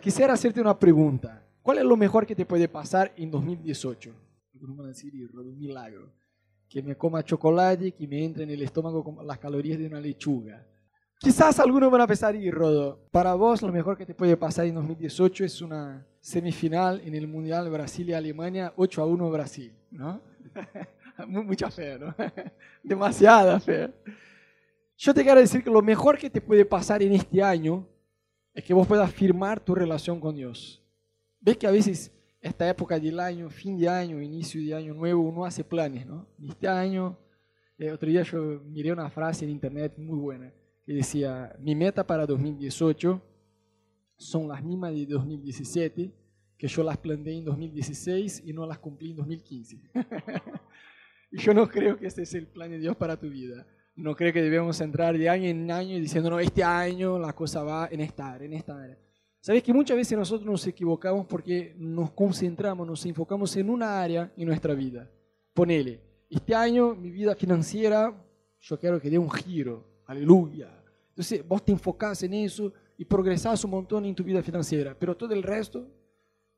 Quisiera hacerte una pregunta. ¿Cuál es lo mejor que te puede pasar en 2018? Algunos van a decir, un milagro. Que me coma chocolate, que me entre en el estómago con las calorías de una lechuga. Quizás algunos van a pensar, y Rodo, para vos lo mejor que te puede pasar en 2018 es una semifinal en el Mundial Brasil y Alemania, 8 a 1 Brasil, ¿no? Mucha fe, ¿no? Demasiada fe. Yo te quiero decir que lo mejor que te puede pasar en este año es que vos puedas firmar tu relación con Dios. Ves que a veces esta época del año, fin de año, inicio de año nuevo, uno hace planes, ¿no? Este año, eh, otro día yo miré una frase en internet muy buena que decía, mi meta para 2018 son las mismas de 2017, que yo las planteé en 2016 y no las cumplí en 2015. y yo no creo que ese es el plan de Dios para tu vida. No creo que debemos entrar de año en año diciendo, no, este año la cosa va en esta área, en esta área. Sabes que muchas veces nosotros nos equivocamos porque nos concentramos, nos enfocamos en una área en nuestra vida. Ponele, este año mi vida financiera, yo quiero que dé un giro, aleluya. Entonces vos te enfocás en eso y progresás un montón en tu vida financiera, pero todo el resto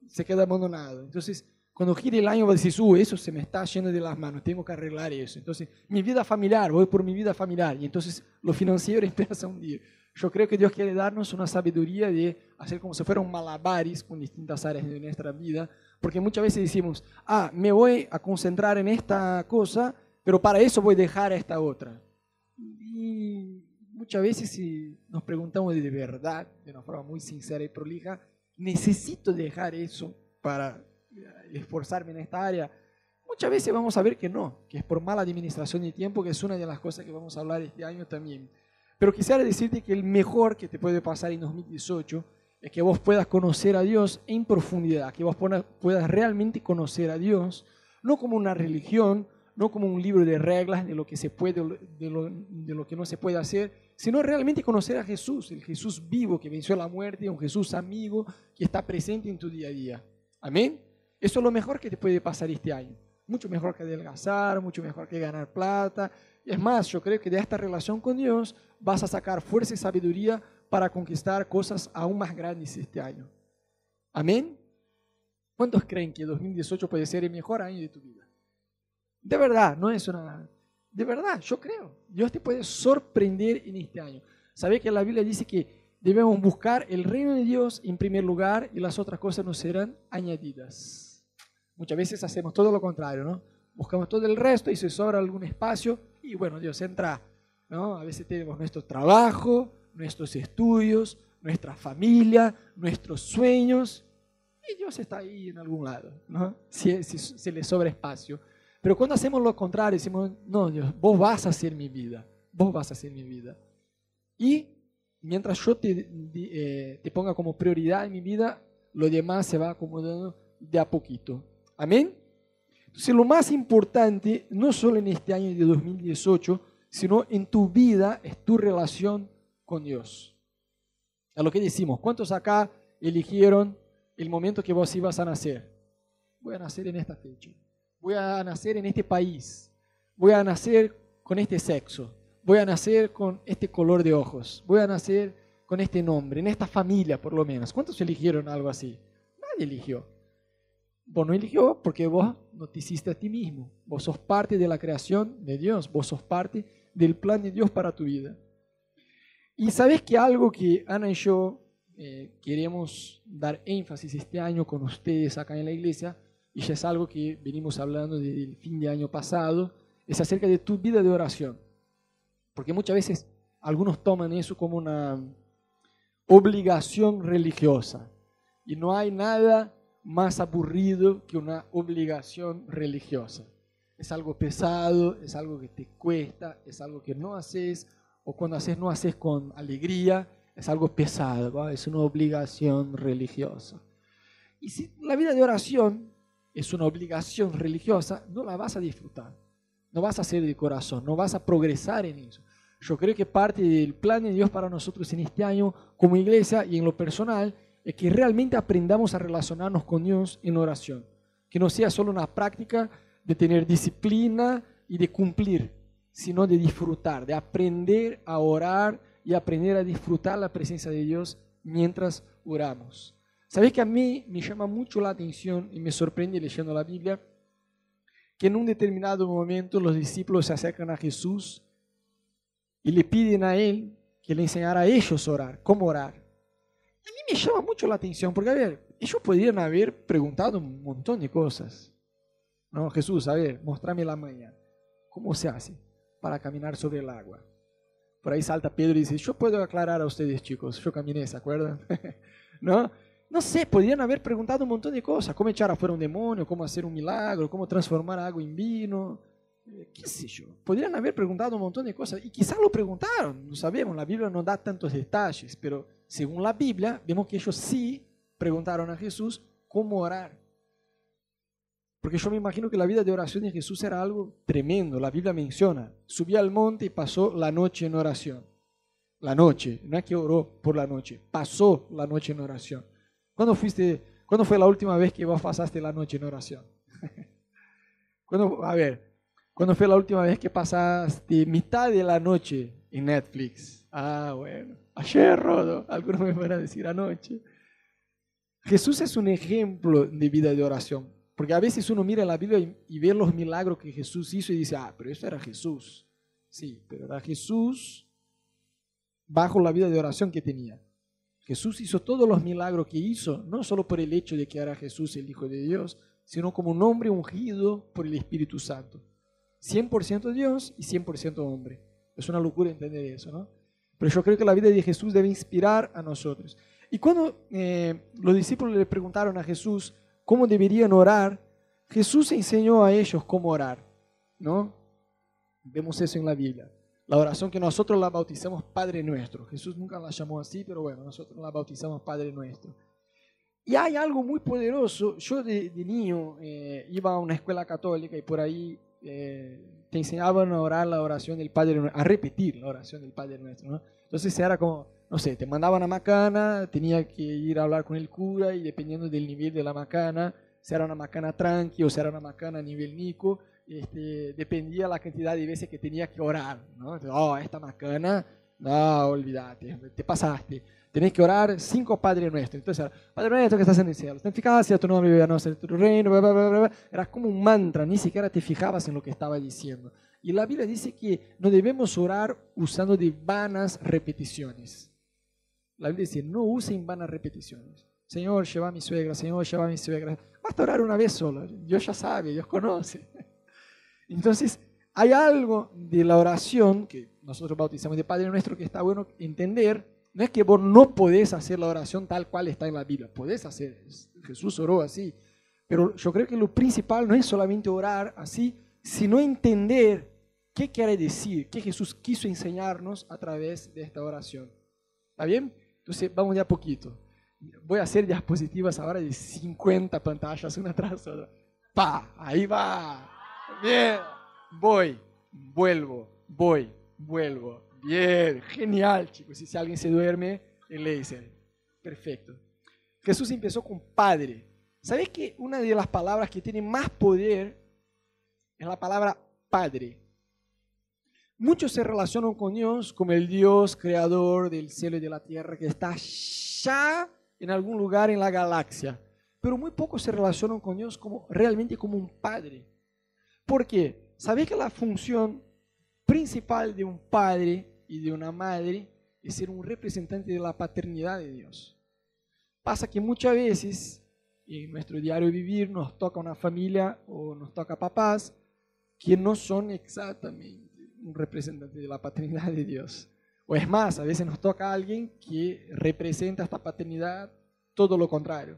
se queda abandonado. Entonces, cuando gire el año, vas a decir, uh, eso se me está yendo de las manos, tengo que arreglar eso. Entonces, mi vida familiar, voy por mi vida familiar. Y entonces, lo financiero empieza a hundir. Yo creo que Dios quiere darnos una sabiduría de hacer como si fueran malabares con distintas áreas de nuestra vida, porque muchas veces decimos, ah, me voy a concentrar en esta cosa, pero para eso voy a dejar esta otra. Y muchas veces si nos preguntamos de verdad, de una forma muy sincera y prolija, necesito dejar eso para esforzarme en esta área. Muchas veces vamos a ver que no, que es por mala administración de tiempo, que es una de las cosas que vamos a hablar este año también. Pero quisiera decirte que el mejor que te puede pasar en 2018 es que vos puedas conocer a Dios en profundidad, que vos puedas realmente conocer a Dios, no como una religión, no como un libro de reglas de lo que se puede, de lo, de lo que no se puede hacer, sino realmente conocer a Jesús, el Jesús vivo que venció la muerte, un Jesús amigo que está presente en tu día a día. Amén. Eso es lo mejor que te puede pasar este año. Mucho mejor que adelgazar, mucho mejor que ganar plata. Es más, yo creo que de esta relación con Dios vas a sacar fuerza y sabiduría para conquistar cosas aún más grandes este año. Amén. ¿Cuántos creen que 2018 puede ser el mejor año de tu vida? De verdad, no es una de verdad, yo creo. Dios te puede sorprender en este año. ¿Sabes que la Biblia dice que debemos buscar el reino de Dios en primer lugar y las otras cosas nos serán añadidas? Muchas veces hacemos todo lo contrario, ¿no? Buscamos todo el resto y se sobra algún espacio y bueno, Dios entra, ¿no? A veces tenemos nuestro trabajo, nuestros estudios, nuestra familia, nuestros sueños y Dios está ahí en algún lado, ¿no? Si, si se le sobra espacio. Pero cuando hacemos lo contrario, decimos, no, Dios, vos vas a ser mi vida, vos vas a ser mi vida. Y mientras yo te, eh, te ponga como prioridad en mi vida, lo demás se va acomodando de a poquito. Amén. Entonces lo más importante, no solo en este año de 2018, sino en tu vida, es tu relación con Dios. A lo que decimos, ¿cuántos acá eligieron el momento que vos ibas a nacer? Voy a nacer en esta fecha voy a nacer en este país, voy a nacer con este sexo, voy a nacer con este color de ojos, voy a nacer con este nombre, en esta familia por lo menos. ¿Cuántos eligieron algo así? Nadie eligió. Vos no eligió porque vos no te hiciste a ti mismo. Vos sos parte de la creación de Dios, vos sos parte del plan de Dios para tu vida. Y sabes que algo que Ana y yo eh, queremos dar énfasis este año con ustedes acá en la iglesia y ya es algo que venimos hablando desde el fin de año pasado, es acerca de tu vida de oración. Porque muchas veces algunos toman eso como una obligación religiosa. Y no hay nada más aburrido que una obligación religiosa. Es algo pesado, es algo que te cuesta, es algo que no haces, o cuando haces no haces con alegría, es algo pesado, es una obligación religiosa. Y si la vida de oración es una obligación religiosa, no la vas a disfrutar. No vas a hacer de corazón, no vas a progresar en eso. Yo creo que parte del plan de Dios para nosotros en este año como iglesia y en lo personal es que realmente aprendamos a relacionarnos con Dios en oración. Que no sea solo una práctica de tener disciplina y de cumplir, sino de disfrutar, de aprender a orar y aprender a disfrutar la presencia de Dios mientras oramos. ¿Sabes que a mí me llama mucho la atención y me sorprende leyendo la Biblia? Que en un determinado momento los discípulos se acercan a Jesús y le piden a Él que le enseñara a ellos orar, cómo orar. A mí me llama mucho la atención, porque a ver, ellos podrían haber preguntado un montón de cosas. No, Jesús, a ver, mostrame la mañana. ¿Cómo se hace para caminar sobre el agua? Por ahí salta Pedro y dice, yo puedo aclarar a ustedes chicos, yo caminé, ¿se acuerdan? ¿No? No sé, podrían haber preguntado un montón de cosas, cómo echar afuera un demonio, cómo hacer un milagro, cómo transformar agua en vino, eh, qué sé yo. Podrían haber preguntado un montón de cosas y quizás lo preguntaron, no sabemos, la Biblia no da tantos detalles, pero según la Biblia vemos que ellos sí preguntaron a Jesús cómo orar. Porque yo me imagino que la vida de oración de Jesús era algo tremendo. La Biblia menciona, subió al monte y pasó la noche en oración. La noche, no es que oró por la noche, pasó la noche en oración. ¿Cuándo, fuiste, ¿cuándo fue la última vez que vos pasaste la noche en oración? ¿Cuándo, a ver, ¿cuándo fue la última vez que pasaste mitad de la noche en Netflix? Ah, bueno, ayer, Rodo, algunos me van a decir anoche. Jesús es un ejemplo de vida de oración, porque a veces uno mira la Biblia y, y ve los milagros que Jesús hizo y dice, ah, pero eso era Jesús. Sí, pero era Jesús bajo la vida de oración que tenía. Jesús hizo todos los milagros que hizo, no solo por el hecho de que era Jesús el Hijo de Dios, sino como un hombre ungido por el Espíritu Santo. 100% Dios y 100% hombre. Es una locura entender eso, ¿no? Pero yo creo que la vida de Jesús debe inspirar a nosotros. Y cuando eh, los discípulos le preguntaron a Jesús cómo deberían orar, Jesús enseñó a ellos cómo orar, ¿no? Vemos eso en la Biblia. La oración que nosotros la bautizamos Padre Nuestro. Jesús nunca la llamó así, pero bueno, nosotros la bautizamos Padre Nuestro. Y hay algo muy poderoso. Yo de, niño eh, iba a una escuela católica y por ahí eh, te enseñaban a orar la oración del Padre a repetir la oración del Padre Nuestro. ¿no? Entonces era como, no sé, te mandaban a macana, tenía que ir a hablar con el cura y dependiendo del nivel de la macana, si era una macana tranqui o si era una macana a nivel nico, este, dependía la cantidad de veces que tenía que orar. ¿no? oh, esta macana, no, olvídate, te pasaste. Tenés que orar cinco Padre Nuestro. Entonces, Padre Nuestro que estás en el cielo, santificado sea tu nombre, venga a ser tu reino. Era como un mantra, ni siquiera te fijabas en lo que estaba diciendo. Y la Biblia dice que no debemos orar usando de vanas repeticiones. La Biblia dice, no usen vanas repeticiones. Señor, lleva a mi suegra, Señor, lleva a mi suegra. Basta orar una vez solo. Dios ya sabe, Dios conoce. Entonces, hay algo de la oración que nosotros bautizamos de Padre Nuestro que está bueno entender. No es que vos no podés hacer la oración tal cual está en la Biblia. Podés hacer. Jesús oró así. Pero yo creo que lo principal no es solamente orar así, sino entender qué quiere decir, qué Jesús quiso enseñarnos a través de esta oración. ¿Está bien? Entonces, vamos de a poquito. Voy a hacer diapositivas ahora de 50 pantallas, una tras otra. ¡Pa! Ahí va. Bien, voy, vuelvo, voy, vuelvo. Bien, genial, chicos. Si alguien se duerme, le dice, perfecto. Jesús empezó con Padre. ¿Sabes que una de las palabras que tiene más poder es la palabra Padre? Muchos se relacionan con Dios como el Dios creador del cielo y de la tierra que está ya en algún lugar en la galaxia. Pero muy pocos se relacionan con Dios como realmente como un Padre. ¿Por qué? ¿Sabéis que la función principal de un padre y de una madre es ser un representante de la paternidad de Dios? Pasa que muchas veces en nuestro diario vivir nos toca una familia o nos toca papás que no son exactamente un representante de la paternidad de Dios. O es más, a veces nos toca a alguien que representa esta paternidad todo lo contrario.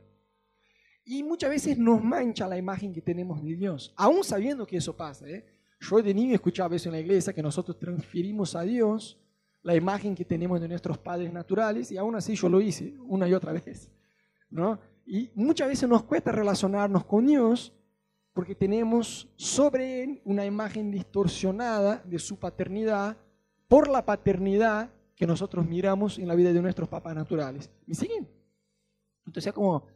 Y muchas veces nos mancha la imagen que tenemos de Dios, aún sabiendo que eso pasa. ¿eh? Yo de niño escuchaba eso en la iglesia, que nosotros transferimos a Dios la imagen que tenemos de nuestros padres naturales, y aún así yo lo hice una y otra vez. ¿no? Y muchas veces nos cuesta relacionarnos con Dios porque tenemos sobre Él una imagen distorsionada de su paternidad por la paternidad que nosotros miramos en la vida de nuestros papás naturales. ¿Me siguen? Entonces, como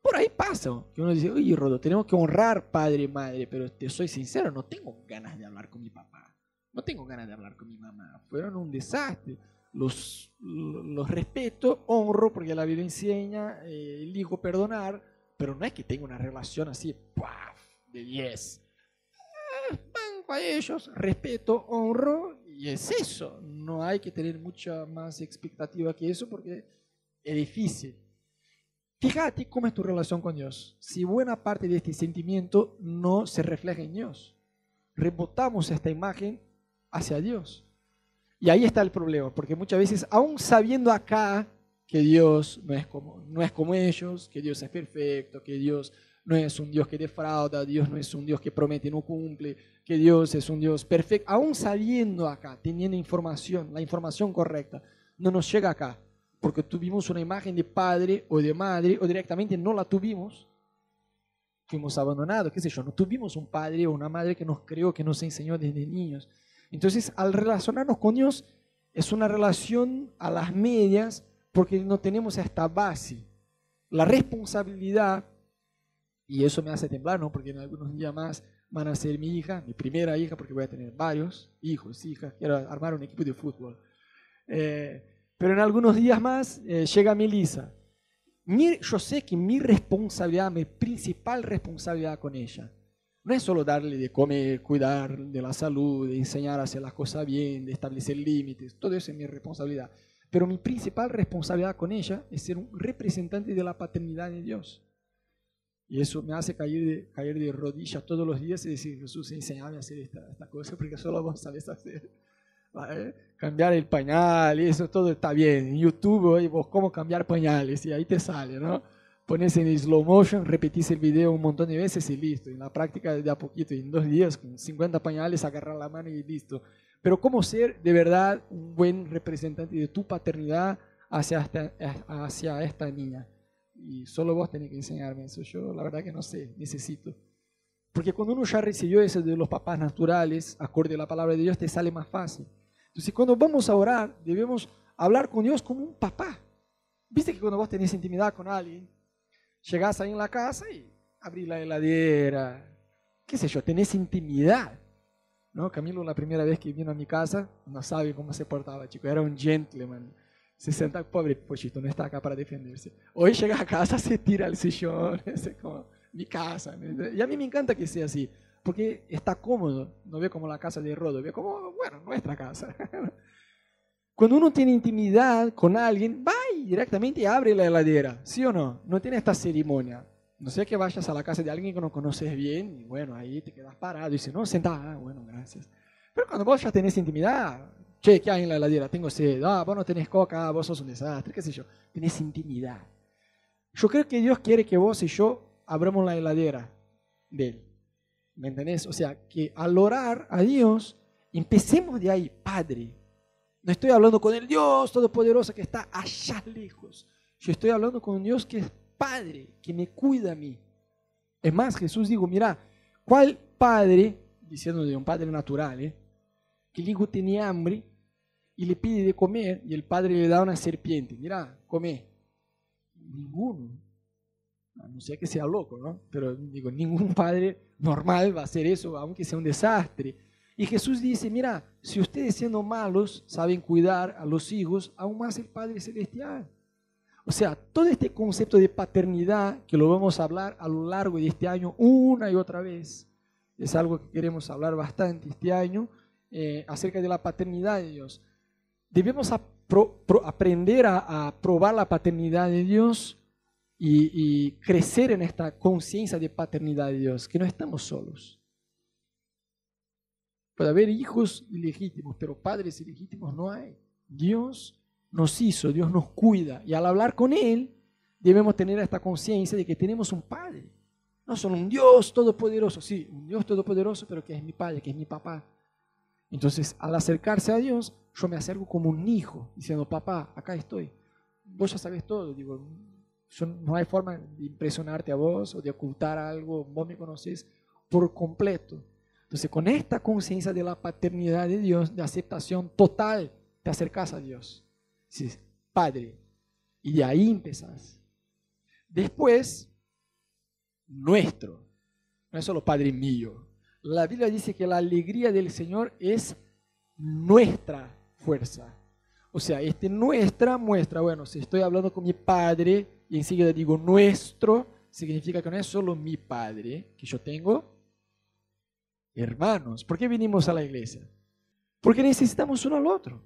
por ahí pasa, que uno dice, oye, Rodo, tenemos que honrar padre y madre, pero te soy sincero, no tengo ganas de hablar con mi papá, no tengo ganas de hablar con mi mamá, fueron un desastre. los, los respeto, honro, porque la Biblia enseña, eh, elijo perdonar, pero no es que tenga una relación así, de 10. Eh, banco a ellos, respeto, honro, y es eso. No hay que tener mucha más expectativa que eso porque es difícil. Fíjate cómo es tu relación con Dios. Si buena parte de este sentimiento no se refleja en Dios, rebotamos esta imagen hacia Dios. Y ahí está el problema, porque muchas veces, aún sabiendo acá que Dios no es como, no es como ellos, que Dios es perfecto, que Dios no es un Dios que defrauda, Dios no es un Dios que promete y no cumple, que Dios es un Dios perfecto, aún sabiendo acá, teniendo información, la información correcta, no nos llega acá, porque tuvimos una imagen de padre o de madre, o directamente no la tuvimos, fuimos abandonados, qué sé yo, no tuvimos un padre o una madre que nos creó, que nos enseñó desde niños. Entonces, al relacionarnos con Dios, es una relación a las medias porque no tenemos esta base. La responsabilidad, y eso me hace temblar, ¿no? Porque en algunos días más van a ser mi hija, mi primera hija, porque voy a tener varios hijos, hijas, quiero armar un equipo de fútbol. Eh, pero en algunos días más eh, llega Melissa. yo sé que mi responsabilidad, mi principal responsabilidad con ella, no es solo darle de comer, cuidar de la salud, de enseñar a hacer las cosas bien, de establecer límites, todo eso es mi responsabilidad. Pero mi principal responsabilidad con ella es ser un representante de la paternidad de Dios. Y eso me hace caer de, caer de rodillas todos los días y decir, Jesús, enseñame a hacer esta, cosa porque solo vos sabes hacer. Cambiar el pañal y eso todo está bien. En YouTube, vos cómo cambiar pañales y ahí te sale, ¿no? Pones en slow motion, repetís el video un montón de veces y listo. En la práctica de a poquito, en dos días, con 50 pañales, agarrar la mano y listo. Pero cómo ser de verdad un buen representante de tu paternidad hacia esta, hacia esta niña. Y solo vos tenés que enseñarme eso. Yo la verdad que no sé, necesito. Porque cuando uno ya recibió eso de los papás naturales, acorde a la palabra de Dios, te sale más fácil. Entonces cuando vamos a orar, debemos hablar con Dios como un papá. Viste que cuando vos tenés intimidad con alguien, Llegás ahí en la casa y abrís la heladera, qué sé yo, tenés intimidad. ¿no? Camilo la primera vez que vino a mi casa no sabe cómo se portaba, chico, era un gentleman. Se senta, pobre pochito, no está acá para defenderse. Hoy llega a casa, se tira al sillón, es como mi casa. Y a mí me encanta que sea así, porque está cómodo, no ve como la casa de Rodo, ve como, bueno, nuestra casa. Cuando uno tiene intimidad con alguien, va directamente abre la heladera, ¿sí o no? No tiene esta ceremonia. No sé que vayas a la casa de alguien que no conoces bien y bueno, ahí te quedas parado y dices, no, senta, ah, bueno, gracias. Pero cuando vos ya tenés intimidad, che, ¿qué hay en la heladera? Tengo sed, ah, vos no tenés coca, vos sos un desastre, qué sé yo. Tenés intimidad. Yo creo que Dios quiere que vos y yo abramos la heladera de Él. ¿Me entendés? O sea, que al orar a Dios, empecemos de ahí, Padre, no estoy hablando con el Dios Todopoderoso que está allá lejos. Yo estoy hablando con un Dios que es Padre, que me cuida a mí. Es más, Jesús dijo, mira, ¿cuál padre, diciendo de un padre natural, eh, que el hijo tenía hambre y le pide de comer y el padre le da una serpiente? Mira, come. Ninguno. no sé que sea loco, ¿no? Pero digo, ningún padre normal va a hacer eso, aunque sea un desastre. Y Jesús dice, mira, si ustedes siendo malos saben cuidar a los hijos, aún más el Padre Celestial. O sea, todo este concepto de paternidad, que lo vamos a hablar a lo largo de este año una y otra vez, es algo que queremos hablar bastante este año, eh, acerca de la paternidad de Dios. Debemos aprender a, probar la paternidad de Dios y, y crecer en esta conciencia de paternidad de Dios, que no estamos solos. Puede haber hijos ilegítimos, pero padres ilegítimos no hay. Dios nos hizo, Dios nos cuida. Y al hablar con Él, debemos tener esta conciencia de que tenemos un Padre. No solo un Dios todopoderoso, sí, un Dios todopoderoso, pero que es mi Padre, que es mi papá. Entonces, al acercarse a Dios, yo me acerco como un hijo, diciendo, papá, acá estoy. Vos ya sabes todo. Digo, no hay forma de impresionarte a vos o de ocultar algo. Vos me conoces por completo. Entonces, con esta conciencia de la paternidad de Dios, de aceptación total, te acercas a Dios. Dices, Padre. Y de ahí empezás. Después, nuestro. No es solo Padre mío. La Biblia dice que la alegría del Señor es nuestra fuerza. O sea, este nuestra muestra, bueno, si estoy hablando con mi padre y enseguida digo nuestro, significa que no es solo mi padre, que yo tengo hermanos. ¿Por qué vinimos a la iglesia? Porque necesitamos uno al otro.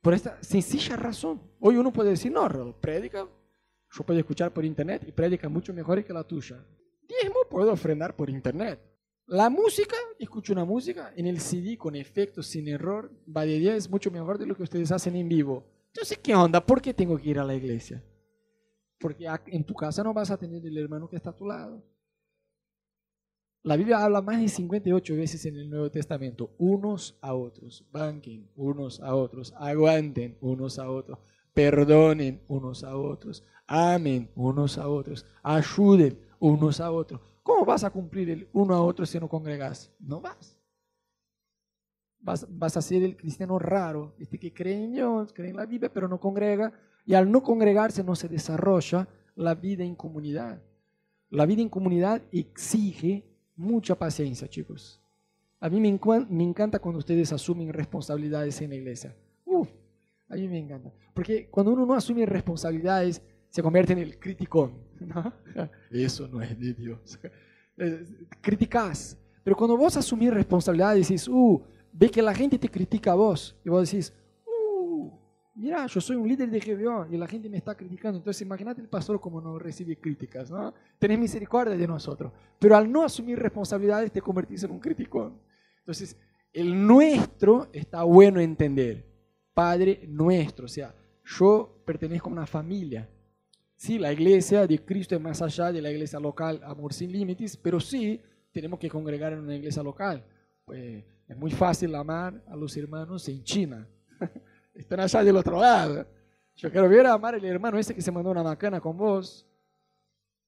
Por esta sencilla razón. Hoy uno puede decir, no, prédica, yo puedo escuchar por internet y prédica mucho mejor que la tuya. Diezmo puedo ofrendar por internet. La música, escucho una música en el CD con efectos, sin error, va de 10, mucho mejor de lo que ustedes hacen en vivo. Entonces, ¿qué onda? ¿Por qué tengo que ir a la iglesia? Porque en tu casa no vas a tener el hermano que está a tu lado. La Biblia habla más de 58 veces en el Nuevo Testamento, unos a otros, banquen unos a otros, aguanten unos a otros, perdonen unos a otros, amen unos a otros, ayuden unos a otros. ¿Cómo vas a cumplir el uno a otro si no congregas? No vas. Vas, vas a ser el cristiano raro, este que cree en Dios, cree en la Biblia, pero no congrega, y al no congregarse no se desarrolla la vida en comunidad. La vida en comunidad exige mucha paciencia, chicos. A mí me, encanta cuando ustedes asumen responsabilidades en la iglesia. Uf, a mí me encanta. Porque cuando uno no asume responsabilidades, se convierte en el criticón. Eso no es de Dios. Criticás. Pero cuando vos asumís responsabilidades, decís, uh, ve que la gente te critica a vos. Y vos decís, mira, yo soy un líder de GBO y la gente me está criticando. Entonces, imagínate el pastor como no recibe críticas, ¿no? Tenés misericordia de nosotros. Pero al no asumir responsabilidades, te convertís en un criticón. Entonces, el nuestro está bueno entender. Padre nuestro, o sea, yo pertenezco a una familia. Sí, la iglesia de Cristo es más allá de la iglesia local, amor sin límites, pero sí tenemos que congregar en una iglesia local. Pues es muy fácil amar a los hermanos en China. Están allá del otro lado. Yo quiero ver a amar al hermano ese que se mandó una macana con vos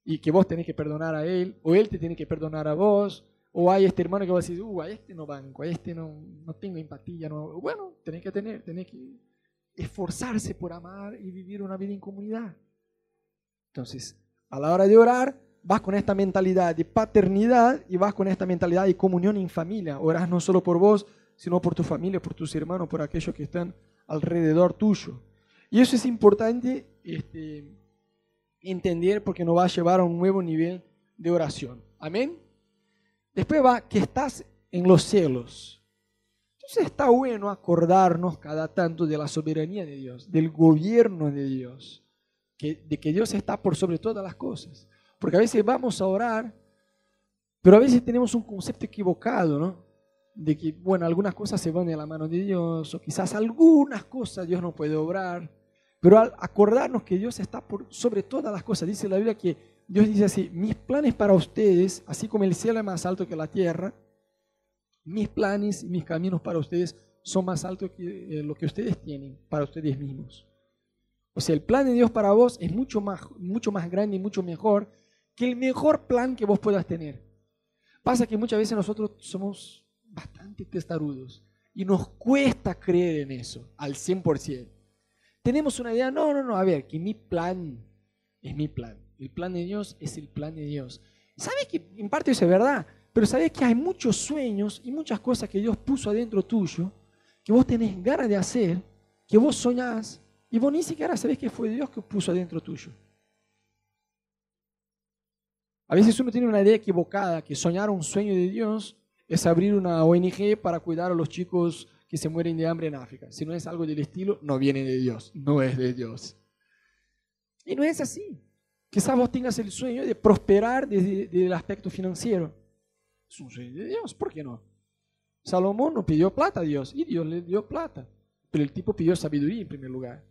y que vos tenés que perdonar a él, o él te tiene que perdonar a vos, o hay este hermano que va a decir, uh, a este no banco, a este no, no tengo empatía. No. Bueno, tenés que tener, tenés que esforzarse por amar y vivir una vida en comunidad. Entonces, a la hora de orar, vas con esta mentalidad de paternidad y vas con esta mentalidad de comunión en familia. Orás no solo por vos, sino por tu familia, por tus hermanos, por aquellos que están alrededor tuyo. Y eso es importante este, entender porque nos va a llevar a un nuevo nivel de oración. Amén. Después va que estás en los cielos. Entonces está bueno acordarnos cada tanto de la soberanía de Dios, del gobierno de Dios, que, de que Dios está por sobre todas las cosas. Porque a veces vamos a orar, pero a veces tenemos un concepto equivocado, ¿no? De que, bueno, algunas cosas se van de la mano de Dios, o quizás algunas cosas Dios no puede obrar, pero al acordarnos que Dios está por sobre todas las cosas, dice la Biblia que Dios dice así, mis planes para ustedes, así como el cielo es más alto que la tierra, mis planes y mis caminos para ustedes son más altos que eh, lo que ustedes tienen para ustedes mismos. O sea, el plan de Dios para vos es mucho más, mucho más grande y mucho mejor que el mejor plan que vos puedas tener. Pasa que muchas veces nosotros somos bastante testarudos y nos cuesta creer en eso al 100%. Tenemos una idea, no, no, no, a ver, que mi plan es mi plan. El plan de Dios es el plan de Dios. ¿Sabes que en parte eso es verdad? Pero sabes que hay muchos sueños y muchas cosas que Dios puso adentro tuyo, que vos tenés ganas de hacer, que vos soñás, y vos ni siquiera sabés que fue Dios que puso adentro tuyo. A veces uno tiene una idea equivocada, que soñar un sueño de Dios es abrir una ONG para cuidar a los chicos que se mueren de hambre en África. Si no es algo del estilo, no viene de Dios, no es de Dios. Y no es así. Quizás vos tengas el sueño de prosperar desde, el aspecto financiero. Es un sueño de Dios, ¿por qué no? Salomón no pidió plata a Dios y Dios le dio plata. Pero el tipo pidió sabiduría en primer lugar.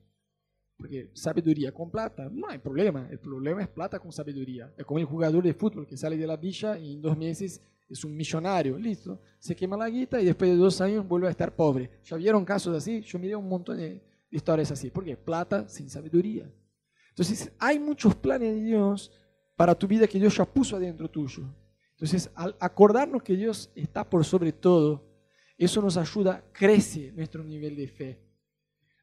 Porque sabiduría con plata, no hay problema. El problema es plata con sabiduría. Es como el jugador de fútbol que sale de la villa y en dos meses es un millonario, listo, se quema la guita y después de dos años vuelve a estar pobre. ¿Ya vieron casos así? Yo miré un montón de historias así. ¿Por qué? Plata sin sabiduría. Entonces, hay muchos planes de Dios para tu vida que Dios ya puso adentro tuyo. Entonces, al acordarnos que Dios está por sobre todo, eso nos ayuda, crece nuestro nivel de fe.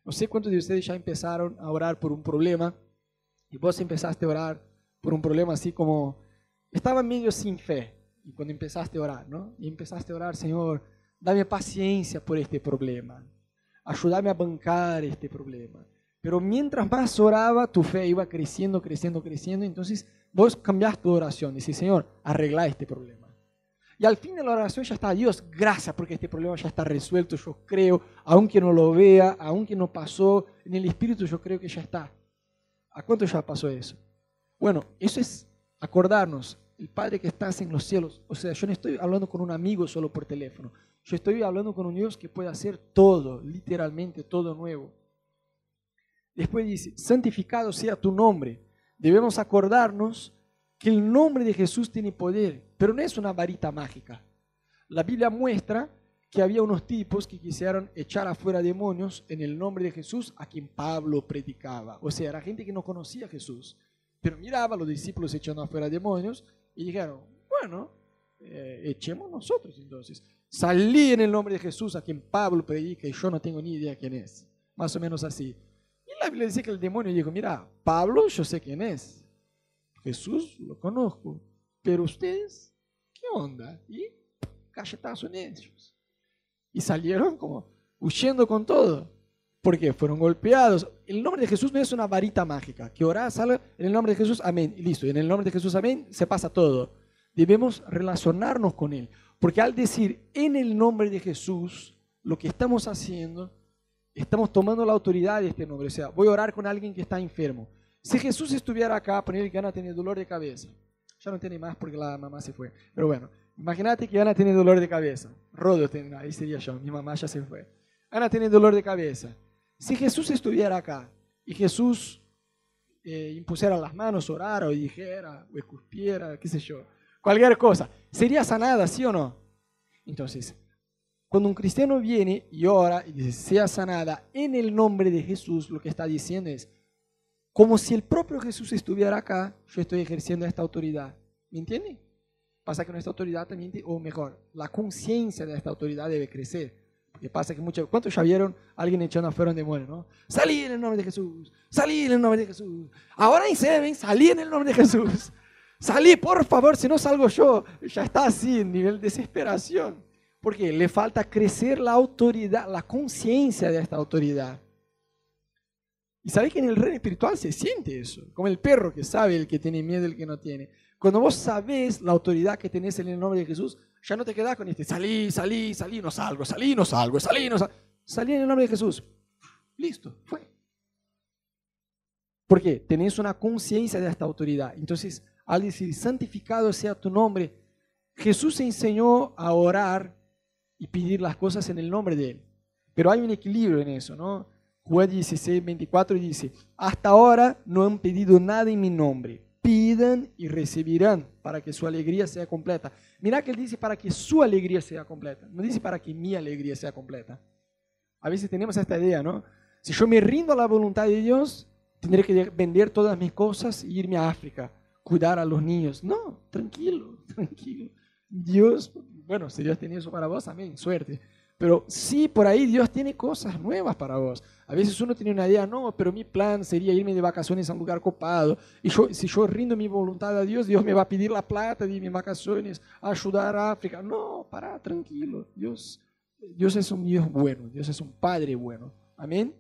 No sé cuántos de ustedes ya empezaron a orar por un problema y vos empezaste a orar por un problema así como, estaba medio sin fe, y cuando empezaste a orar, ¿no? Y empezaste a orar, Señor, dame paciencia por este problema. ayúdame a bancar este problema. Pero mientras más oraba, tu fe iba creciendo, creciendo, creciendo. Entonces vos cambiás tu oración. Dices, Señor, arregla este problema. Y al fin de la oración ya está, Dios, gracias porque este problema ya está resuelto. Yo creo, aunque no lo vea, aunque no pasó, en el Espíritu yo creo que ya está. ¿A cuánto ya pasó eso? Bueno, eso es acordarnos, el Padre que estás en los cielos. O sea, yo no estoy hablando con un amigo solo por teléfono. Yo estoy hablando con un Dios que puede hacer todo, literalmente todo nuevo. Después dice, santificado sea tu nombre. Debemos acordarnos que el nombre de Jesús tiene poder, pero no es una varita mágica. La Biblia muestra que había unos tipos que quisieron echar afuera demonios en el nombre de Jesús a quien Pablo predicaba. O sea, era gente que no conocía a Jesús, pero miraba a los discípulos echando afuera demonios y dijeron, bueno, eh, echemos nosotros entonces. Salí en el nombre de Jesús a quien Pablo predica y yo no tengo ni idea quién es. Más o menos así. Y la Biblia dice que el demonio dijo, mira, Pablo yo sé quién es. Jesús lo conozco. Pero ustedes, ¿qué onda? Y cachetazo en ellos. Y salieron como huyendo con todo. Porque fueron golpeados. El nombre de Jesús no es una varita mágica. Que orás, sale en el nombre de Jesús, amén. Y listo. En el nombre de Jesús, amén, se pasa todo. Debemos relacionarnos con Él. Porque al decir en el nombre de Jesús, lo que estamos haciendo Estamos tomando la autoridad de este nombre. O sea, voy a orar con alguien que está enfermo. Si Jesús estuviera acá, ponerle que Ana tiene dolor de cabeza. Ya no tiene más porque la mamá se fue. Pero bueno, imagínate que Ana tiene dolor de cabeza. Rodo tiene, ahí sería yo. Mi mamá ya se fue. Ana tiene dolor de cabeza. Si Jesús estuviera acá y Jesús eh, impusiera las manos, orara o dijera o escupiera, qué sé yo, cualquier cosa, ¿sería sanada, sí o no? Entonces, cuando un cristiano viene y ora y dice, sea sanada en el nombre de Jesús, lo que está diciendo es, como si el propio Jesús estuviera acá, yo estoy ejerciendo esta autoridad. ¿Me entiende? Pasa que nuestra autoridad también, o mejor, la conciencia de esta autoridad debe crecer. Porque pasa que muchos, ¿cuántos ya vieron a alguien echando afuera un demonio, no? Salí en el nombre de Jesús, salí en el nombre de Jesús. Ahora en Seven, salí en el nombre de Jesús. Salí, por favor, si no salgo yo. Ya está así, nivel de desesperación. Porque le falta crecer la autoridad, la conciencia de esta autoridad. Y sabes que en el reino espiritual se siente eso, como el perro que sabe el que tiene miedo y el que no tiene. Cuando vos sabés la autoridad que tenés en el nombre de Jesús, ya no te quedás con este, salí, salí, salí, no salgo, salí, no salgo, salí, no salgo. Salí en el nombre de Jesús. Listo, fue. ¿Por qué? Tenés una conciencia de esta autoridad. Entonces, al decir, santificado sea tu nombre, Jesús enseñó a orar y pedir las cosas en el nombre de Él. Pero hay un equilibrio en eso, ¿no? Juan 16, 24 dice, hasta ahora no han pedido nada en mi nombre. Pidan y recibirán para que su alegría sea completa. Mira que él dice para que su alegría sea completa. No dice para que mi alegría sea completa. A veces tenemos esta idea, ¿no? Si yo me rindo a la voluntad de Dios, tendré que vender todas mis cosas e irme a África, cuidar a los niños. No, tranquilo, tranquilo. Dios bueno, si Dios tiene eso para vos, amén, suerte. Pero sí, por ahí Dios tiene cosas nuevas para vos. A veces uno tiene una idea, no, pero mi plan sería irme de vacaciones a un lugar copado. Y yo, si yo rindo mi voluntad a Dios, Dios me va a pedir la plata de mis vacaciones, a ayudar a África. No, para, tranquilo. Dios, Dios es un Dios bueno, Dios es un Padre bueno. Amén.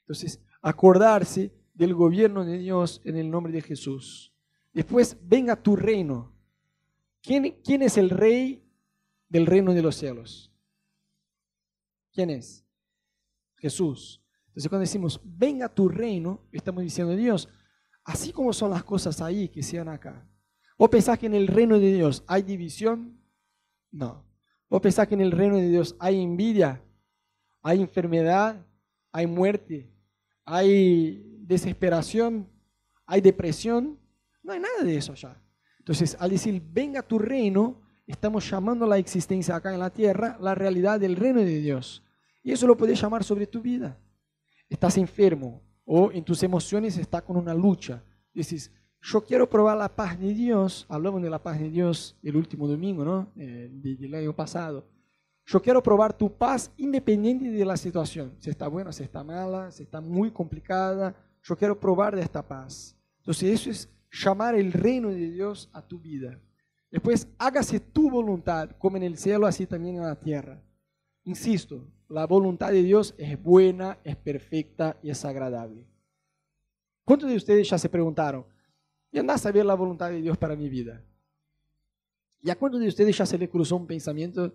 Entonces, acordarse del gobierno de Dios en el nombre de Jesús. Después, venga tu reino. ¿Quién, es el rey del reino de los cielos? ¿Quién es? Jesús. Entonces cuando decimos, venga tu reino, estamos diciendo, Dios, así como son las cosas ahí, que sean acá. ¿Vos pensás que en el reino de Dios hay división? No. ¿Vos pensás que en el reino de Dios hay envidia? ¿Hay enfermedad? ¿Hay muerte? ¿Hay desesperación? ¿Hay depresión? No hay nada de eso allá. Entonces, al decir, venga tu reino, estamos llamando la existencia acá en la tierra la realidad del reino de Dios. Y eso lo puedes llamar sobre tu vida. Estás enfermo o en tus emociones está con una lucha. Dices, yo quiero probar la paz de Dios. Hablamos de la paz de Dios el último domingo, ¿no? Eh, del año pasado. Yo quiero probar tu paz independiente de la situación. Si está buena, si está mala, si está muy complicada. Yo quiero probar de esta paz. Entonces eso es llamar el reino de Dios a tu vida. Después, hágase tu voluntad, como en el cielo, así también en la tierra. Insisto, la voluntad de Dios es buena, es perfecta y es agradable. ¿Cuántos de ustedes ya se preguntaron, y andás a saber la voluntad de Dios para mi vida? ¿Y a cuántos de ustedes ya se le cruzó un pensamiento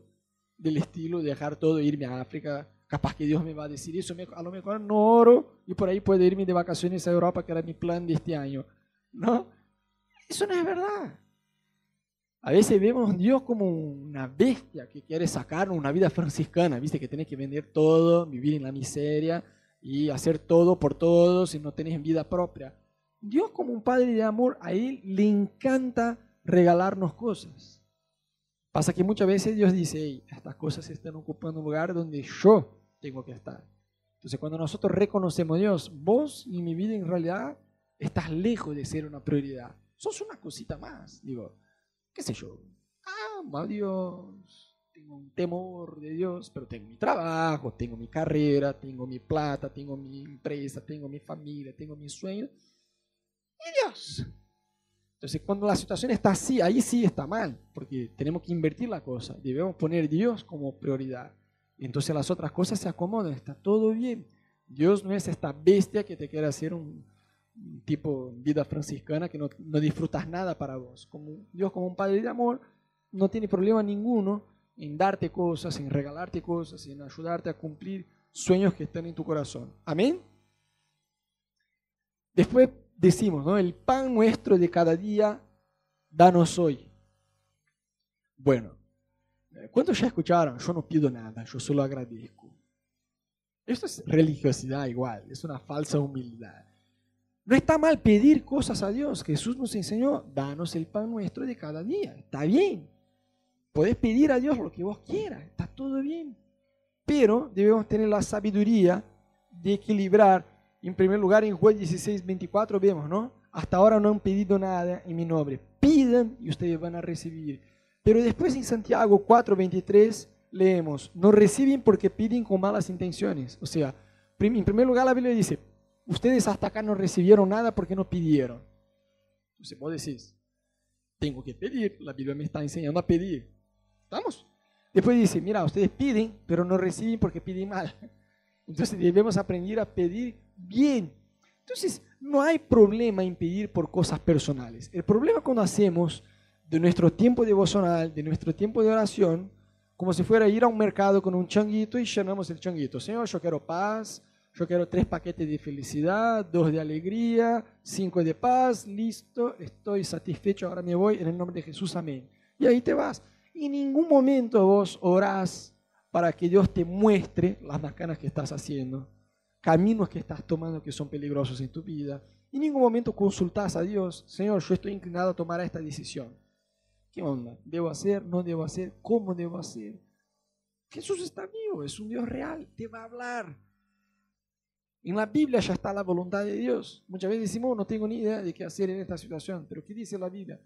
del estilo de dejar todo e irme a África? Capaz que Dios me va a decir eso, a lo mejor no oro y por ahí puedo irme de vacaciones a Europa, que era mi plan de este año. ¿No? Eso no es verdad. A veces vemos a Dios como una bestia que quiere sacar una vida franciscana, viste que tenés que vender todo, vivir en la miseria y hacer todo por todos y no tenés vida propia. Dios como un padre de amor, a Él le encanta regalarnos cosas. Pasa que muchas veces Dios dice, estas cosas están ocupando un lugar donde yo tengo que estar. Entonces cuando nosotros reconocemos a Dios, vos y mi vida en realidad estás lejos de ser una prioridad. Sos una cosita más, digo qué sé yo, amo a Dios, tengo un temor de Dios, pero tengo mi trabajo, tengo mi carrera, tengo mi plata, tengo mi empresa, tengo mi familia, tengo mis sueños. Y Dios. Entonces, cuando la situación está así, ahí sí está mal, porque tenemos que invertir la cosa, debemos poner Dios como prioridad. Entonces las otras cosas se acomodan, está todo bien. Dios no es esta bestia que te quiere hacer un, tipo vida franciscana que no, no, disfrutas nada para vos. Como Dios como un Padre de amor no tiene problema ninguno en darte cosas, en regalarte cosas, en ayudarte a cumplir sueños que están en tu corazón. Amén. Después decimos, ¿no? El pan nuestro de cada día, danos hoy. Bueno, ¿cuántos ya escucharon? Yo no pido nada, yo solo agradezco. Esto es religiosidad igual, es una falsa humildad. No está mal pedir cosas a Dios. Jesús nos enseñó, danos el pan nuestro de cada día. Está bien. Puedes pedir a Dios lo que vos quieras. Está todo bien. Pero debemos tener la sabiduría de equilibrar. En primer lugar, en Juan 16, 24 vemos, ¿no? Hasta ahora no han pedido nada en mi nombre. Pidan y ustedes van a recibir. Pero después en Santiago 4, 23 leemos, no reciben porque piden con malas intenciones. O sea, en primer lugar la Biblia dice, ustedes hasta acá no recibieron nada porque no pidieron. Entonces vos decís, tengo que pedir, la Biblia me está enseñando a pedir. ¿Estamos? Después dice, mira, ustedes piden, pero no reciben porque piden mal. Entonces debemos aprender a pedir bien. Entonces, no hay problema en pedir por cosas personales. El problema cuando hacemos de nuestro tiempo devocional, de nuestro tiempo de oración, como si fuera ir a un mercado con un changuito y llenamos el changuito. Señor, yo quiero paz, yo quiero tres paquetes de felicidad, dos de alegría, cinco de paz, listo, estoy satisfecho, ahora me voy en el nombre de Jesús, amén. Y ahí te vas. Y en ningún momento vos orás para que Dios te muestre las macanas que estás haciendo, caminos que estás tomando que son peligrosos en tu vida. En ningún momento consultás a Dios, Señor, yo estoy inclinado a tomar esta decisión. ¿Qué onda? ¿Debo hacer? ¿No debo hacer? ¿Cómo debo hacer? Jesús está vivo, es un Dios real, te va a hablar en la Biblia ya está la voluntad de Dios. Muchas veces decimos, no tengo ni idea de qué hacer en esta situación, pero ¿qué dice la Biblia?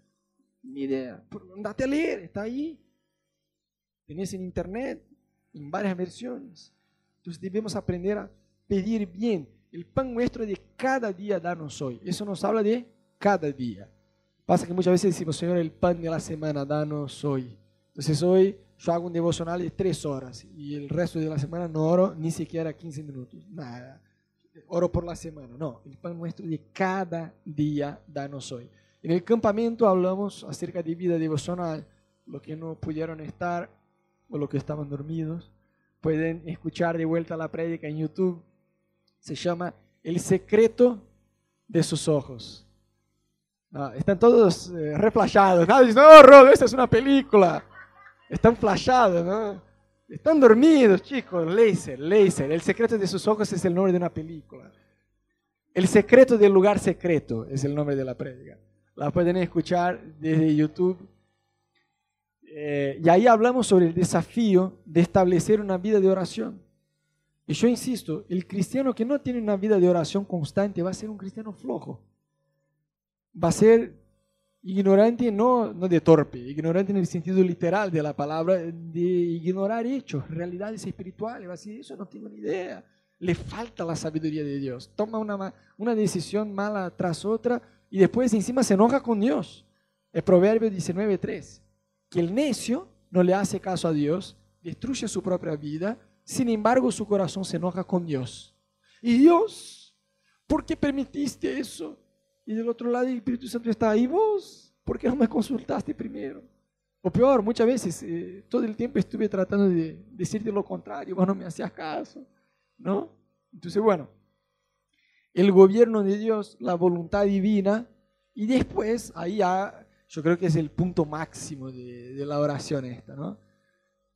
Ni idea. Andate a leer, está ahí. Tenés en internet, en varias versiones. Entonces debemos aprender a pedir bien. El pan nuestro de cada día danos hoy. Eso nos habla de cada día. Pasa que muchas veces decimos, Señor, el pan de la semana, danos hoy. Entonces hoy yo hago un devocional de tres horas y el resto de la semana no oro ni siquiera 15 minutos. Nada oro por la semana. No, el pan nuestro de cada día danos hoy. En el campamento hablamos acerca de vida devocional. Los que no pudieron estar o los que estaban dormidos pueden escuchar de vuelta la prédica en YouTube. Se llama El secreto de sus ojos. están todos eh, reflashados. no, Rob, esta es una película. Están flashados, ¿no? Están dormidos, chicos. Laser, Laser. El secreto de sus ojos es el nombre de una película. El secreto del lugar secreto es el nombre de la prédica. La pueden escuchar desde YouTube. Eh, y ahí hablamos sobre el desafío de establecer una vida de oración. Y yo insisto, el cristiano que no tiene una vida de oración constante va a ser un cristiano flojo. Va a ser Ignorante no, no de torpe, ignorante en el sentido literal de la palabra, de ignorar hechos, realidades espirituales. Va eso no tengo ni idea. Le falta la sabiduría de Dios. Toma una, una decisión mala tras otra y después encima se enoja con Dios. El Proverbio 19.3, que el necio no le hace caso a Dios destruye su propia vida, sin embargo su corazón se enoja con Dios. Y Dios, ¿por qué permitiste eso? Y del otro lado el Espíritu Santo está ahí, vos, ¿por qué no me consultaste primero? O peor, muchas veces, eh, todo el tiempo estuve tratando de decirte lo contrario, vos no me hacías caso, ¿no? Entonces, bueno, el gobierno de Dios, la voluntad divina, y después, ahí ya, yo creo que es el punto máximo de, de la oración esta, ¿no?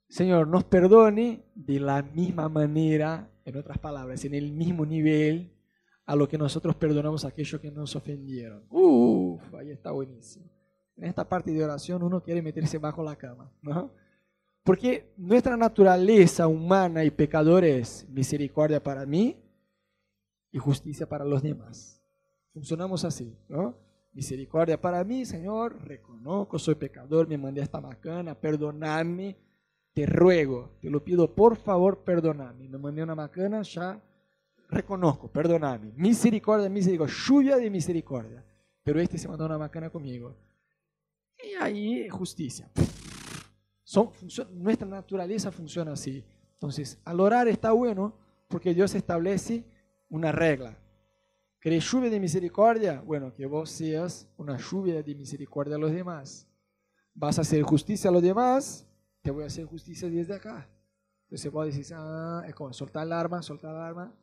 Señor, nos perdone de la misma manera, en otras palabras, en el mismo nivel a lo que nosotros perdonamos a aquellos que nos ofendieron. Uf, ahí está buenísimo en esta parte de oración uno quiere meterse bajo la cama, ¿no? Porque nuestra naturaleza humana y pecador es misericordia para mí y justicia para los demás. Funcionamos así, ¿no? Misericordia para mí, Señor, reconozco, soy pecador, me mandé a esta macana, perdoname, te ruego, te lo pido, por favor, perdoname. Me mandé una macana, ya reconozco, perdoname. Misericordia, misericordia, lluvia de misericordia. Pero este se mandó una macana conmigo y ahí justicia. Son, nuestra naturaleza funciona así. Entonces, al orar está bueno porque Dios establece una regla. ¿Querés lluvia de misericordia? Bueno, que vos seas una lluvia de misericordia a los demás. Vas a hacer justicia a los demás, te voy a hacer justicia desde acá. Entonces vos decís, ah, es como soltar el arma, soltar el arma,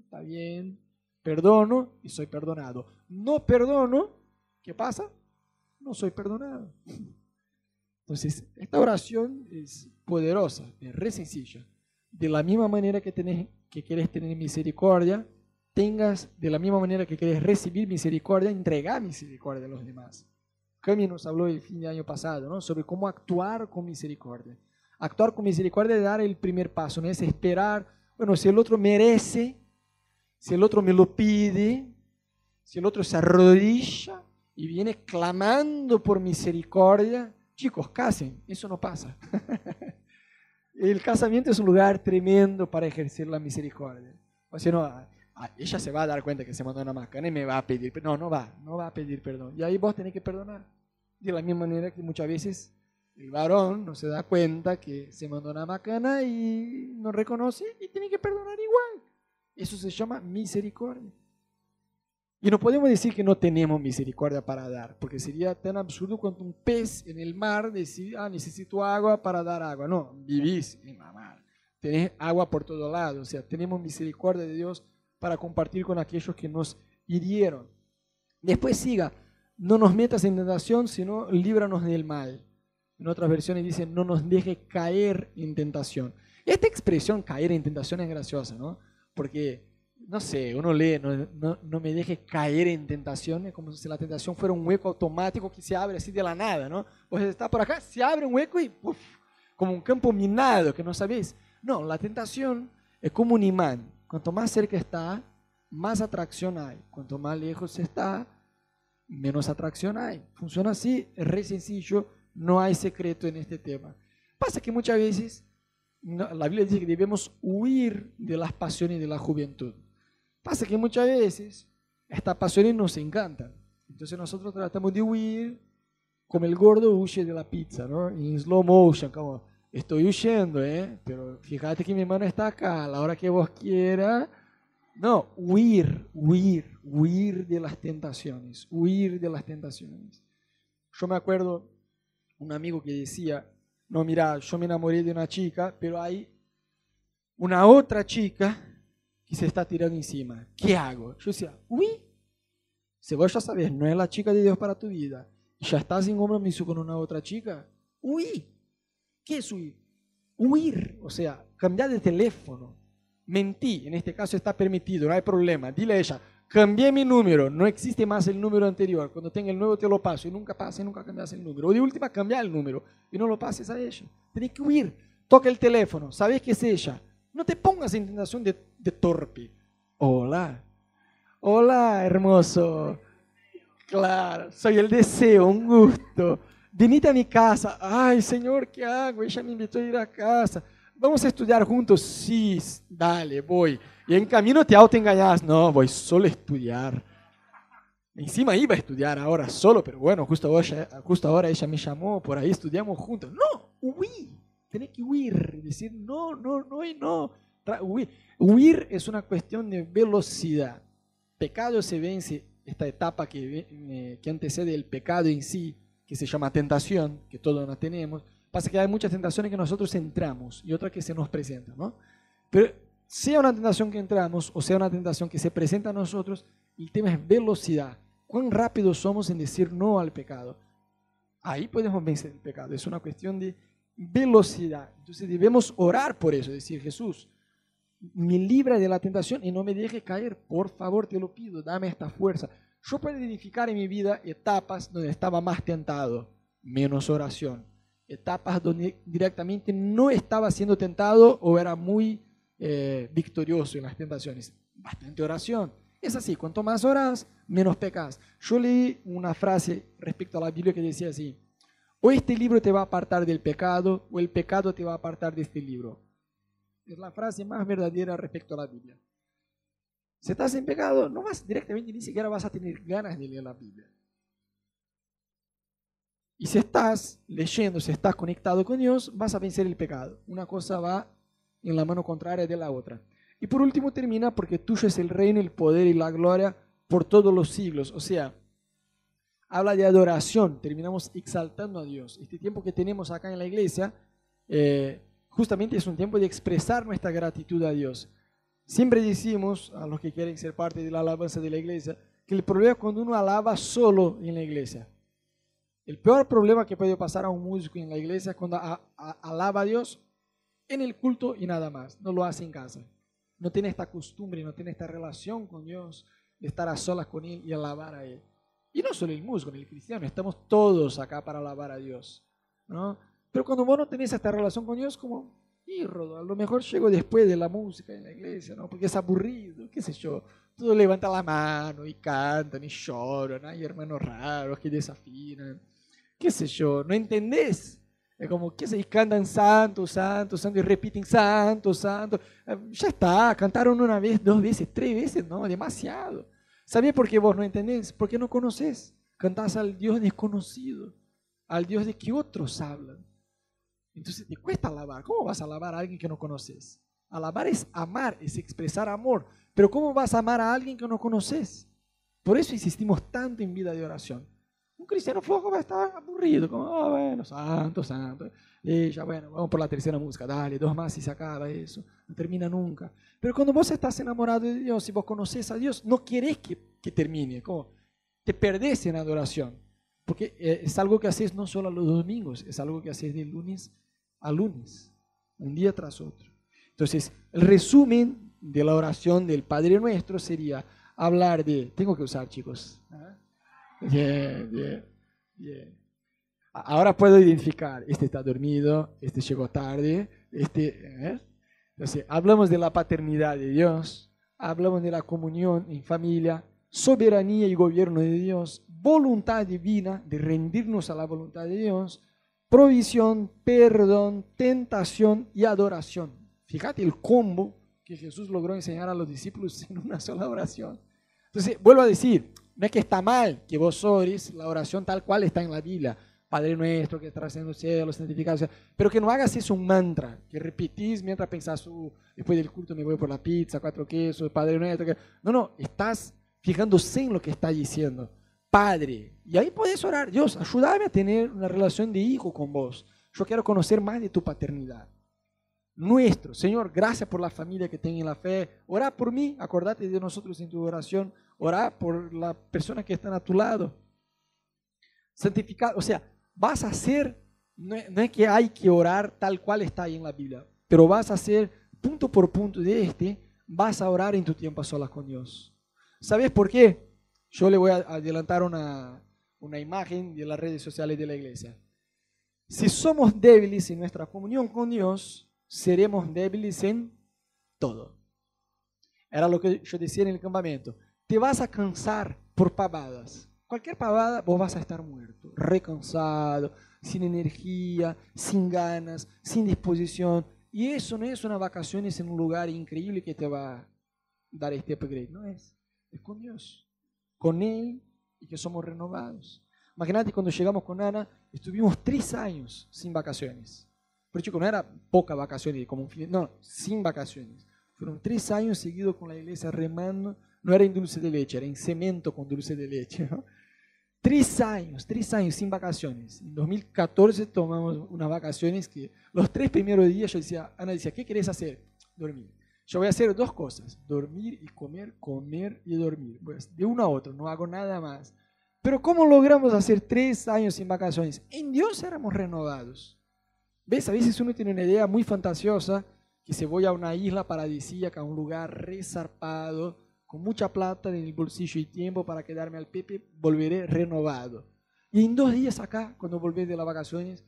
está bien, perdono y soy perdonado. No perdono, ¿qué pasa? no soy perdonado. Entonces, esta oración es poderosa, es re sencilla. De la misma manera que, tenés, que quieres tener misericordia, tengas, de la misma manera que quieres recibir misericordia, entregar misericordia a los demás. Cami nos habló el fin de año pasado ¿no? sobre cómo actuar con misericordia. Actuar con misericordia es dar el primer paso, no es esperar, bueno, si el otro merece, si el otro me lo pide, si el otro se arrodilla, y viene clamando por misericordia, chicos, casen, eso no pasa. el casamiento es un lugar tremendo para ejercer la misericordia. O sea, no, ella se va a dar cuenta que se mandó una macana y me va a pedir, no, no va, no va a pedir perdón. Y ahí vos tenés que perdonar. De la misma manera que muchas veces el varón no se da cuenta que se mandó una macana y no reconoce y tiene que perdonar igual. Eso se llama misericordia. Y no podemos decir que no tenemos misericordia para dar, porque sería tan absurdo cuanto un pez en el mar decir, ah, necesito agua para dar agua. No, vivís en la mar. Tenés agua por todo lado. O sea, tenemos misericordia de Dios para compartir con aquellos que nos hirieron. Después siga, no nos metas en tentación, sino líbranos del mal. En otras versiones dice, no nos deje caer en tentación. Esta expresión caer en tentación es graciosa, ¿no? Porque no sé, uno lee, no, me deje caer en tentación, como si la tentación fuera un hueco automático que se abre así de la nada, ¿no? Pues está por acá, se abre un hueco y como un campo minado que no sabéis. No, la tentación es como un imán. Cuanto más cerca está, más atracción hay. Cuanto más lejos está, menos atracción hay. Funciona así, es re sencillo, no hay secreto en este tema. Pasa que muchas veces la Biblia dice que debemos huir de las pasiones de la juventud. Pasa que muchas veces estas pasiones nos encantan. Entonces nosotros tratamos de huir como el gordo huye de la pizza, ¿no? En slow motion, como estoy huyendo, ¿eh? Pero fíjate que mi mano está acá, a la hora que vos quieras. No, huir, huir, huir de las tentaciones, huir de las tentaciones. Yo me acuerdo un amigo que decía, no, mira, yo me enamoré de una chica, pero hay una otra chica que se está tirando encima. ¿Qué hago? Yo decía, uy, si vos ya sabes, no es la chica de Dios para tu vida, ya estás en compromiso con una otra chica, uy, ¿qué es huir? Huir, o sea, cambiar de teléfono. Mentí, en este caso está permitido, no hay problema. Dile a ella, cambié mi número, no existe más el número anterior. Cuando tenga el nuevo te lo paso y nunca pasa nunca cambias el número. O de última, cambia el número y no lo pases a ella. Tienes que huir. Toca el teléfono, sabes que es ella. No te pongas en tentación de, de torpe. Hola. Hola, hermoso. Claro, soy el deseo, un gusto. Venite a mi casa. Ay, Señor, ¿qué hago? Ella me invitó a ir a casa. Vamos a estudiar juntos. Sí, dale, voy. Y en camino te autoengañas. No, voy solo a estudiar. Encima iba a estudiar ahora solo, pero bueno, justo ahora, justo ahora ella me llamó, por ahí estudiamos juntos. No, huí. tenés que huir, decir no, no, no y no. Huir. es una cuestión de velocidad. Pecado se vence, esta etapa que, eh, que antecede el pecado en sí, que se llama tentación, que todos la tenemos. Pasa que hay muchas tentaciones que nosotros entramos y otras que se nos presentan, ¿no? Pero sea una tentación que entramos o sea una tentación que se presenta a nosotros, el tema es velocidad. ¿Cuán rápido somos en decir no al pecado? Ahí podemos vencer el pecado. Es una cuestión de velocidad. Entonces debemos orar por eso, decir, Jesús, me libra de la tentación y no me deje caer. Por favor, te lo pido, dame esta fuerza. Yo puedo identificar en mi vida etapas donde estaba más tentado, menos oración. Etapas donde directamente no estaba siendo tentado o era muy eh, victorioso en las tentaciones. Bastante oración. Es así, cuanto más oras, menos pecas. Yo leí una frase respecto a la Biblia que decía así, o este libro te va a apartar del pecado, o el pecado te va a apartar de este libro. Es la frase más verdadera respecto a la Biblia. Si estás en pecado, no vas directamente, ni siquiera vas a tener ganas de leer la Biblia. Y si estás leyendo, si estás conectado con Dios, vas a vencer el pecado. Una cosa va en la mano contraria de la otra. Y por último termina porque tuyo es el reino, el poder y la gloria por todos los siglos. O sea, habla de adoración, terminamos exaltando a Dios. Este tiempo que tenemos acá en la iglesia, eh, justamente es un tiempo de expresar nuestra gratitud a Dios. Siempre decimos a los que quieren ser parte de la alabanza de la iglesia que el problema es cuando uno alaba solo en la iglesia. El peor problema que puede pasar a un músico en la iglesia es cuando alaba a Dios en el culto y nada más, no lo hace en casa no tiene esta costumbre, no tiene esta relación con Dios, de estar a solas con Él y alabar a Él. Y no solo el músico, el cristiano, estamos todos acá para alabar a Dios. ¿no? Pero cuando vos no tenés esta relación con Dios, como, Rodo, a lo mejor llego después de la música en la iglesia, ¿no? porque es aburrido, qué sé yo. Todos levantan la mano y cantan y lloran, hay hermanos raros que desafinan, qué sé yo, no entendés es como que se cantan santo, santo, santo y repiten santo, santo. Eh, ya está, cantaron una vez, dos veces, tres veces, no, demasiado. ¿Sabés por qué vos no entendés? Porque no conoces. Cantás al Dios desconocido, al Dios de que otros hablan. Entonces te cuesta alabar. ¿Cómo vas a alabar a alguien que no conoces? Alabar es amar, es expresar amor. Pero ¿cómo vas a amar a alguien que no conoces? Por eso insistimos tanto en vida de oración. Un cristiano flojo va a estar aburrido, como, oh, bueno, santo, santo. Y bueno, vamos por la tercera música, dale, dos más y se acaba eso. No termina nunca. Pero cuando vos estás enamorado de Dios y vos conoces a Dios, no querés que, que termine, como te perdés en adoración. Porque eh, es algo que haces no solo los domingos, es algo que haces de lunes a lunes, un día tras otro. Entonces, el resumen de la oración del Padre Nuestro sería hablar de, tengo que usar chicos, ¿ah? Bien, bien, bien. Ahora puedo identificar, este está dormido, este llegó tarde, este... ¿eh? Entonces, hablamos de la paternidad de Dios, hablamos de la comunión en familia, soberanía y gobierno de Dios, voluntad divina de rendirnos a la voluntad de Dios, provisión, perdón, tentación y adoración. Fíjate el combo que Jesús logró enseñar a los discípulos en una sola oración. Entonces, vuelvo a decir, no es que está mal que vos ores la oración tal cual está en la Biblia. Padre nuestro que estás en los cielos, santificado Pero que no hagas eso un mantra, que repetís mientras pensás, uh, después del culto me voy por la pizza, cuatro quesos, Padre nuestro. Que... No, no, estás fijándose en lo que está diciendo. Padre. Y ahí puedes orar, Dios, ayúdame a tener una relación de hijo con vos. Yo quiero conocer más de tu paternidad. Nuestro, Señor, gracias por la familia que tiene la fe. Ora por mí, acordate de nosotros en tu oración orar por la persona que está a tu lado. Santificar, o sea, vas a hacer, no, es que hay que orar tal cual está ahí en la Biblia, pero vas a hacer punto por punto de este, vas a orar en tu tiempo a solas con Dios. ¿Sabes por qué? Yo le voy a adelantar una, una imagen de las redes sociales de la iglesia. Si somos débiles en nuestra comunión con Dios, seremos débiles en todo. Era lo que yo decía en el campamento te vas a cansar por pavadas. Cualquier pavada, vos vas a estar muerto, recansado, sin energía, sin ganas, sin disposición. Y eso no es una vacaciones en un lugar increíble que te va a dar este upgrade, no es. Es con Dios, con Él y que somos renovados. Imagínate cuando llegamos con Ana, estuvimos tres años sin vacaciones. Pero chico, no era poca vacaciones, como un fin, no, sin vacaciones. Fueron tres años seguidos con la iglesia remando, no era en dulce de leche, era en cemento con dulce de leche. ¿no? Tres años, tres años sin vacaciones. En 2014 tomamos unas vacaciones que los tres primeros días yo decía, Ana decía, ¿qué querés hacer? Dormir. Yo voy a hacer dos cosas, dormir y comer, comer y dormir. Pues de uno a otro, no hago nada más. Pero ¿cómo logramos hacer tres años sin vacaciones? En Dios éramos renovados. ¿Ves? A veces uno tiene una idea muy fantasiosa que se voy a una isla paradisíaca, a un lugar resarpado, con mucha plata en el bolsillo y tiempo para quedarme al Pepe, volveré renovado. Y en dos días acá, cuando volvés de las vacaciones,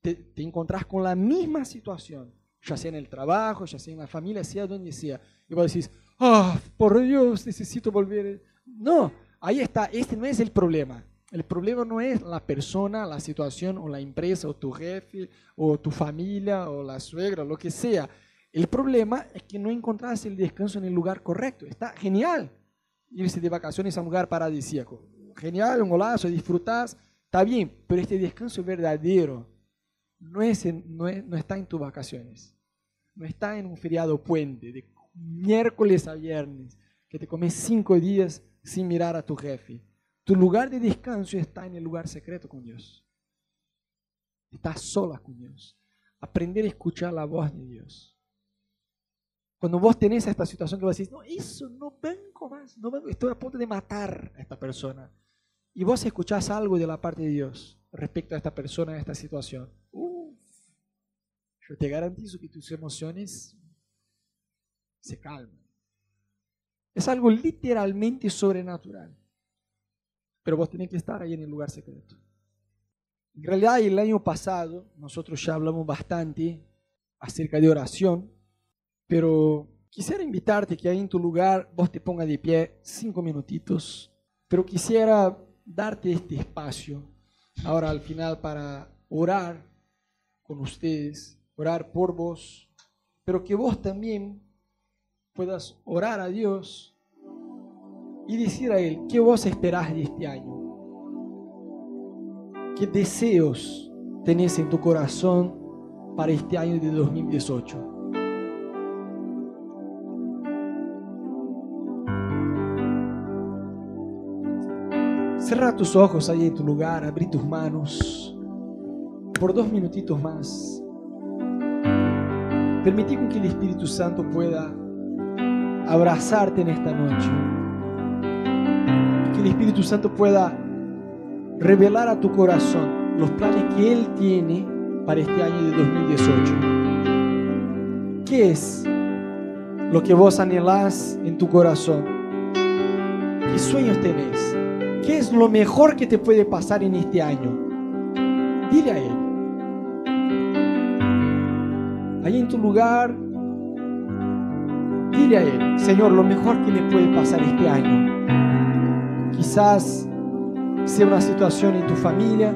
te, te encontrás con la misma situación, ya sea en el trabajo, ya sea en la familia, sea donde sea. Y vos decís, ah, por Dios, necesito volver. No, ahí está, este no es el problema. El problema no es la persona, la situación o la empresa o tu jefe o tu familia o la suegra, lo que sea. El problema es que no encontrás el descanso en el lugar correcto. Está genial irse de vacaciones a un lugar paradisíaco. Genial, un golazo, disfrutás, está bien, pero este descanso verdadero no, es no, no está en tus vacaciones. No está en un feriado puente, de miércoles a viernes, que te comes cinco días sin mirar a tu jefe. Tu lugar de descanso está en el lugar secreto con Dios. Estás sola con Dios. Aprender a escuchar la voz de Dios. Cuando vos tenés esta situación que vos decís, no, eso no vengo más, no vengo, estoy a punto de matar a esta persona. Y vos escuchás algo de la parte de Dios respecto a esta persona, a esta situación. Uf, yo te garantizo que tus emociones se calman. Es algo literalmente sobrenatural. Pero vos tenés que estar ahí en el lugar secreto. En realidad, el año pasado nosotros ya hablamos bastante acerca de oración pero quisiera invitarte que ahí en tu lugar vos te pongas de pie cinco minutitos. Pero quisiera darte este espacio ahora al final para orar con ustedes, orar por vos, pero que vos también puedas orar a Dios y decir a Él, ¿qué vos esperás de este año? ¿Qué deseos tenés en tu corazón para este año de 2018? Cierra tus ojos ahí en tu lugar, abrí tus manos por dos minutitos más. Permití que el Espíritu Santo pueda abrazarte en esta noche. Que el Espíritu Santo pueda revelar a tu corazón los planes que Él tiene para este año de 2018. ¿Qué es lo que vos anhelás en tu corazón? ¿Qué sueños tenés? ¿Qué es lo mejor que te puede pasar en este año? Dile a Él. Ahí en tu lugar, dile a Él, Señor, lo mejor que me puede pasar este año. Quizás sea una situación en tu familia,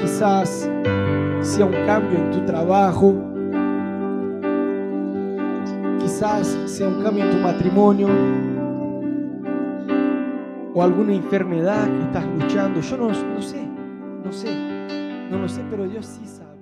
quizás sea un cambio en tu trabajo, quizás sea un cambio en tu matrimonio o alguna enfermedad que estás luchando. Yo no, no sé, no sé, no lo sé, pero Dios sí sabe.